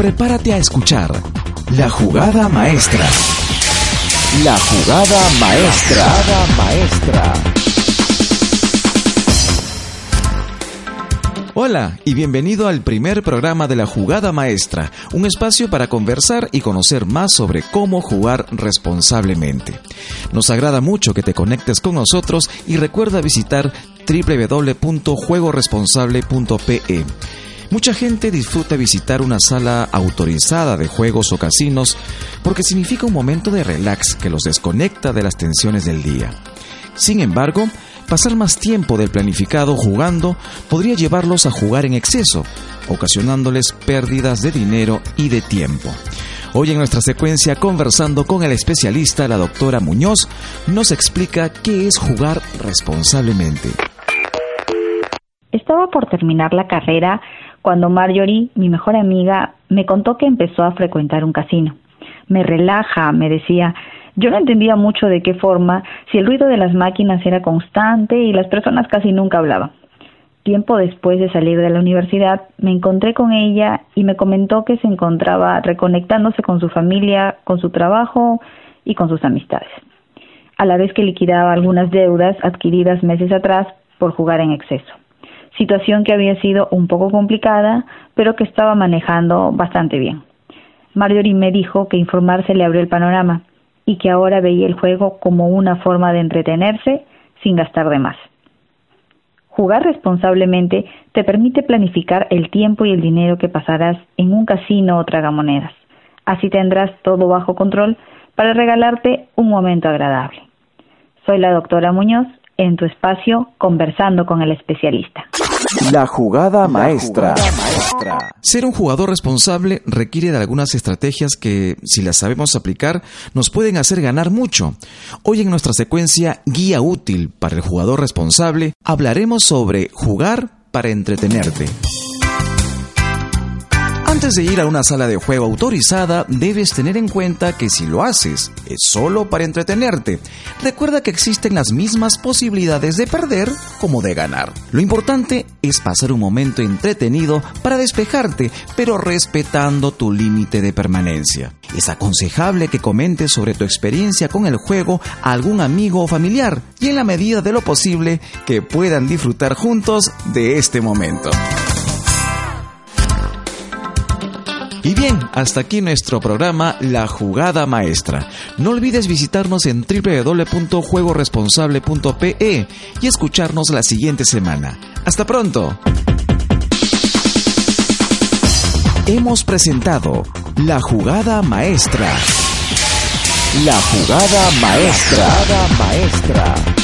prepárate a escuchar La Jugada Maestra. La Jugada Maestra. Maestra. Hola y bienvenido al primer programa de la Jugada Maestra, un espacio para conversar y conocer más sobre cómo jugar responsablemente. Nos agrada mucho que te conectes con nosotros y recuerda visitar www.juegoresponsable.pe. Mucha gente disfruta visitar una sala autorizada de juegos o casinos porque significa un momento de relax que los desconecta de las tensiones del día. Sin embargo, pasar más tiempo del planificado jugando podría llevarlos a jugar en exceso, ocasionándoles pérdidas de dinero y de tiempo. Hoy en nuestra secuencia conversando con el especialista, la doctora Muñoz, nos explica qué es jugar responsablemente. Estaba por terminar la carrera cuando Marjorie, mi mejor amiga, me contó que empezó a frecuentar un casino. Me relaja, me decía. Yo no entendía mucho de qué forma, si el ruido de las máquinas era constante y las personas casi nunca hablaban. Tiempo después de salir de la universidad, me encontré con ella y me comentó que se encontraba reconectándose con su familia, con su trabajo y con sus amistades, a la vez que liquidaba algunas deudas adquiridas meses atrás por jugar en exceso situación que había sido un poco complicada, pero que estaba manejando bastante bien. Marjorie me dijo que informarse le abrió el panorama y que ahora veía el juego como una forma de entretenerse sin gastar de más. Jugar responsablemente te permite planificar el tiempo y el dinero que pasarás en un casino o tragamonedas. Así tendrás todo bajo control para regalarte un momento agradable. Soy la doctora Muñoz en tu espacio conversando con el especialista. La jugada maestra. Ser un jugador responsable requiere de algunas estrategias que, si las sabemos aplicar, nos pueden hacer ganar mucho. Hoy en nuestra secuencia Guía útil para el jugador responsable, hablaremos sobre jugar para entretenerte. Antes de ir a una sala de juego autorizada, debes tener en cuenta que si lo haces, es solo para entretenerte. Recuerda que existen las mismas posibilidades de perder como de ganar. Lo importante es pasar un momento entretenido para despejarte, pero respetando tu límite de permanencia. Es aconsejable que comentes sobre tu experiencia con el juego a algún amigo o familiar y en la medida de lo posible que puedan disfrutar juntos de este momento. Y bien, hasta aquí nuestro programa La Jugada Maestra. No olvides visitarnos en www.juegoresponsable.pe y escucharnos la siguiente semana. Hasta pronto. Hemos presentado La Jugada Maestra. La Jugada Maestra. La jugada maestra.